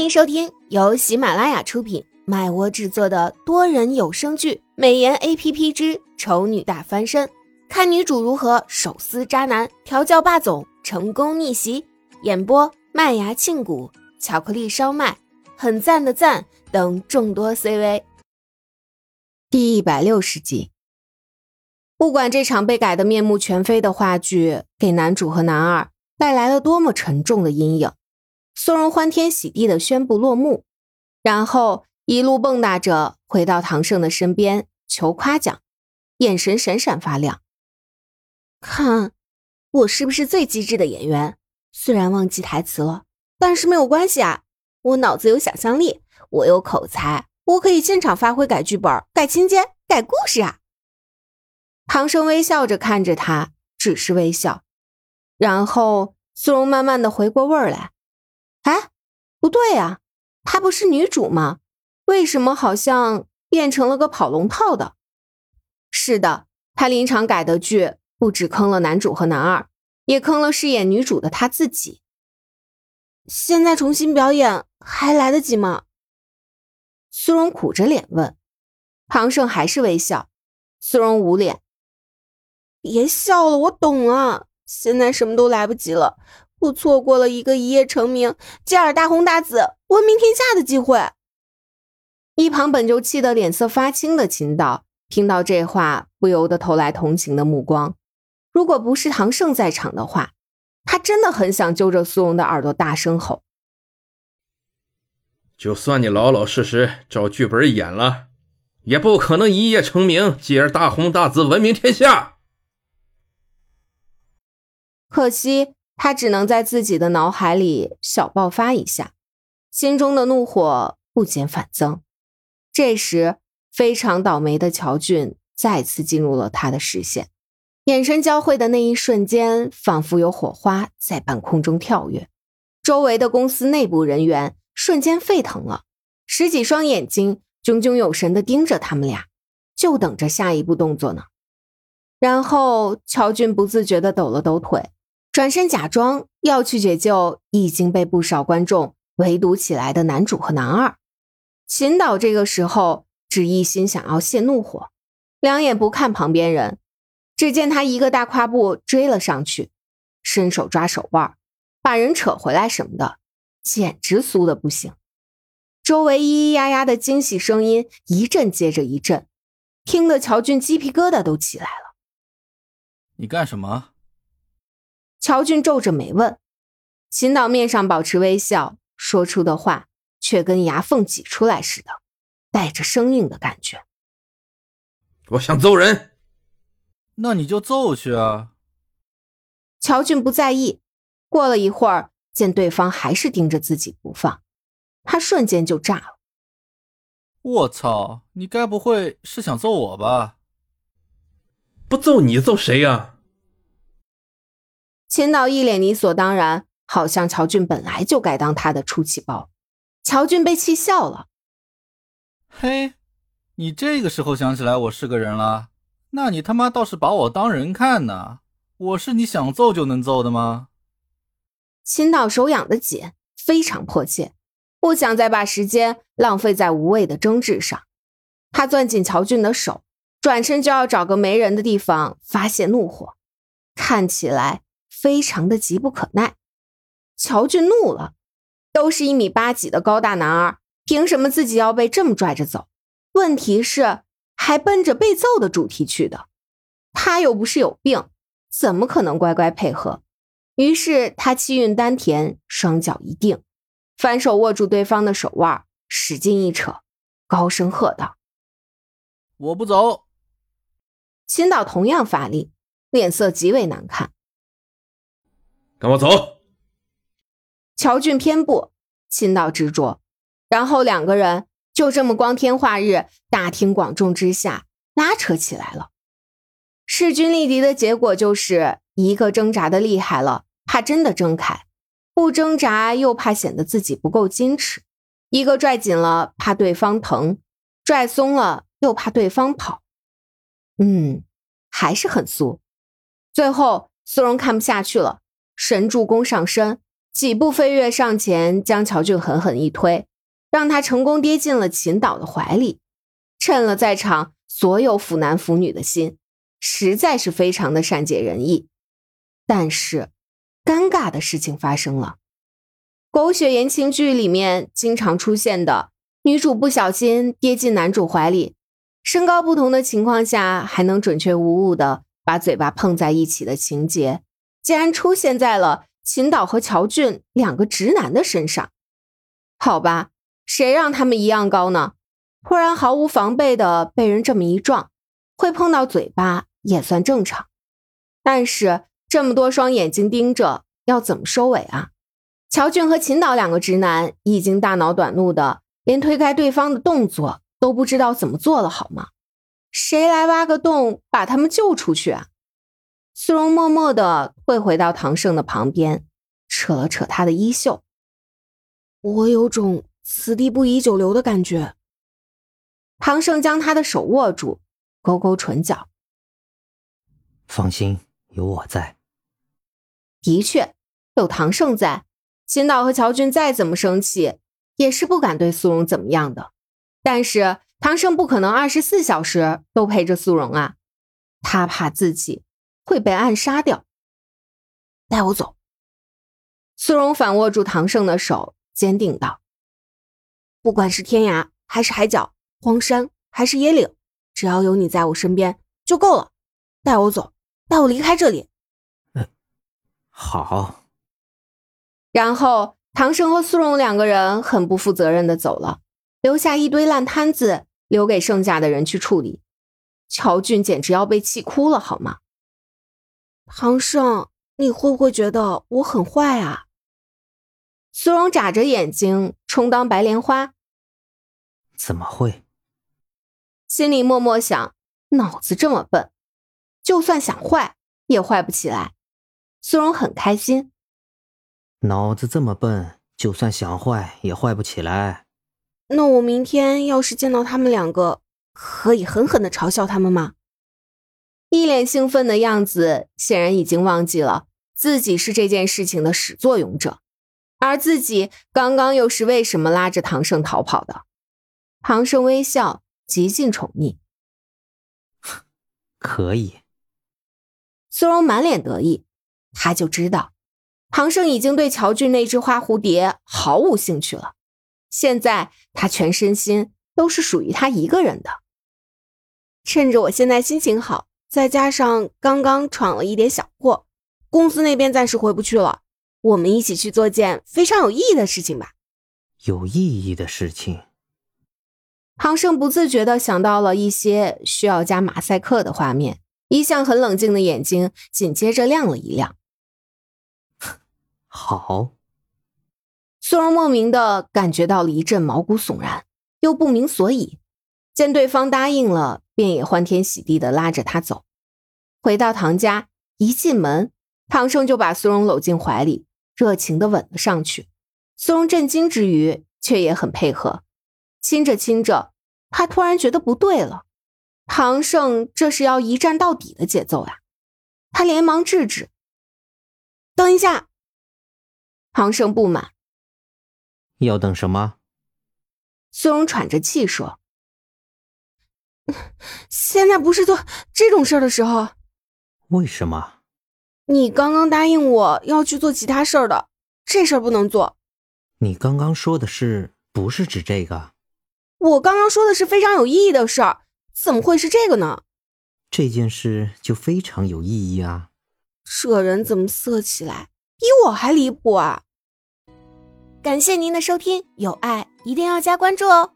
欢迎收听由喜马拉雅出品、麦窝制作的多人有声剧《美颜 A P P 之丑女大翻身》，看女主如何手撕渣男、调教霸总、成功逆袭。演播：麦芽庆谷、巧克力烧麦、很赞的赞等众多 C V。第一百六十集。不管这场被改得面目全非的话剧给男主和男二带来了多么沉重的阴影。苏荣欢天喜地的宣布落幕，然后一路蹦跶着回到唐胜的身边求夸奖，眼神闪闪发亮。看，我是不是最机智的演员？虽然忘记台词了，但是没有关系啊，我脑子有想象力，我有口才，我可以现场发挥改剧本、改情节、改故事啊！唐生微笑着看着他，只是微笑。然后苏荣慢慢的回过味儿来。哎，不对呀，她不是女主吗？为什么好像变成了个跑龙套的？是的，她临场改的剧不止坑了男主和男二，也坑了饰演女主的她自己。现在重新表演还来得及吗？苏荣苦着脸问。唐胜还是微笑。苏荣捂脸，别笑了，我懂了，现在什么都来不及了。我错过了一个一夜成名、继而大红大紫、闻名天下的机会。一旁本就气得脸色发青的秦导，听到这话，不由得投来同情的目光。如果不是唐胜在场的话，他真的很想揪着苏荣的耳朵大声吼：“就算你老老实实照剧本演了，也不可能一夜成名，继而大红大紫、闻名天下。”可惜。他只能在自己的脑海里小爆发一下，心中的怒火不减反增。这时，非常倒霉的乔俊再次进入了他的视线，眼神交汇的那一瞬间，仿佛有火花在半空中跳跃，周围的公司内部人员瞬间沸腾了，十几双眼睛炯炯有神的盯着他们俩，就等着下一步动作呢。然后，乔俊不自觉的抖了抖腿。转身假装要去解救已经被不少观众围堵起来的男主和男二，秦导这个时候只一心想要泄怒火，两眼不看旁边人，只见他一个大跨步追了上去，伸手抓手腕，把人扯回来什么的，简直酥的不行。周围咿咿呀呀的惊喜声音一阵接着一阵，听得乔俊鸡皮疙瘩都起来了。你干什么？乔俊皱着眉问，秦导面上保持微笑，说出的话却跟牙缝挤出来似的，带着生硬的感觉。我想揍人，那你就揍去啊！乔俊不在意，过了一会儿，见对方还是盯着自己不放，他瞬间就炸了。我操，你该不会是想揍我吧？不揍你揍谁呀？秦导一脸理所当然，好像乔俊本来就该当他的出气包。乔俊被气笑了。嘿，你这个时候想起来我是个人了？那你他妈倒是把我当人看呢？我是你想揍就能揍的吗？秦导手痒的紧，非常迫切，不想再把时间浪费在无谓的争执上。他攥紧乔俊的手，转身就要找个没人的地方发泄怒火，看起来。非常的急不可耐，乔俊怒了，都是一米八几的高大男儿，凭什么自己要被这么拽着走？问题是还奔着被揍的主题去的，他又不是有病，怎么可能乖乖配合？于是他气运丹田，双脚一定，反手握住对方的手腕，使劲一扯，高声喝道：“我不走！”秦导同样发力，脸色极为难看。跟我走。乔俊偏不，秦导执着，然后两个人就这么光天化日、大庭广众之下拉扯起来了。势均力敌的结果就是一个挣扎的厉害了，怕真的挣开；不挣扎又怕显得自己不够矜持。一个拽紧了，怕对方疼；拽松了，又怕对方跑。嗯，还是很酥。最后，苏荣看不下去了。神助攻上身，几步飞跃上前，将乔俊狠狠一推，让他成功跌进了秦导的怀里，趁了在场所有腐男腐女的心，实在是非常的善解人意。但是，尴尬的事情发生了。狗血言情剧里面经常出现的女主不小心跌进男主怀里，身高不同的情况下还能准确无误的把嘴巴碰在一起的情节，竟然出现在了秦导和乔俊两个直男的身上。好吧，谁让他们一样高呢？突然毫无防备的被人这么一撞，会碰到嘴巴也算正常。但是这么多双眼睛盯着，要怎么收尾啊？乔俊和秦导两个直男已经大脑短路的，连推开对方的动作都不知道怎么做了，好吗？谁来挖个洞把他们救出去啊？苏荣默默的退回到唐胜的旁边，扯了扯他的衣袖。我有种此地不宜久留的感觉。唐胜将他的手握住，勾勾唇角。放心，有我在。的确，有唐胜在。秦导和乔俊再怎么生气，也是不敢对苏荣怎么样的。但是唐胜不可能二十四小时都陪着苏荣啊，他怕自己会被暗杀掉。带我走。苏荣反握住唐胜的手，坚定道：“不管是天涯还是海角，荒山还是野岭，只要有你在我身边就够了。带我走，带我离开这里。”嗯，好。然后，唐胜和苏荣两个人很不负责任的走了，留下一堆烂摊子，留给剩下的人去处理。乔俊简直要被气哭了，好吗？唐胜，你会不会觉得我很坏啊？苏荣眨着眼睛，充当白莲花。怎么会？心里默默想，脑子这么笨，就算想坏也坏不起来。苏荣很开心。脑子这么笨，就算想坏也坏不起来。那我明天要是见到他们两个，可以狠狠的嘲笑他们吗？一脸兴奋的样子，显然已经忘记了自己是这件事情的始作俑者，而自己刚刚又是为什么拉着唐胜逃跑的？唐胜微笑，极尽宠溺。可以。苏荣满脸得意，他就知道。唐胜已经对乔俊那只花蝴蝶毫无兴趣了，现在他全身心都是属于他一个人的。趁着我现在心情好，再加上刚刚闯了一点小祸，公司那边暂时回不去了，我们一起去做件非常有意义的事情吧。有意义的事情。唐胜不自觉的想到了一些需要加马赛克的画面，一向很冷静的眼睛紧接着亮了一亮。好，苏荣莫名的感觉到了一阵毛骨悚然，又不明所以。见对方答应了，便也欢天喜地的拉着他走。回到唐家，一进门，唐胜就把苏荣搂进怀里，热情的吻了上去。苏荣震惊之余，却也很配合。亲着亲着，他突然觉得不对了。唐胜这是要一战到底的节奏呀！他连忙制止：“等一下。”唐胜不满，要等什么？苏荣喘着气说：“ 现在不是做这种事儿的时候。”为什么？你刚刚答应我要去做其他事儿的，这事儿不能做。你刚刚说的是不是指这个？我刚刚说的是非常有意义的事儿，怎么会是这个呢？这件事就非常有意义啊！这人怎么色起来？比我还离谱啊！感谢您的收听，有爱一定要加关注哦。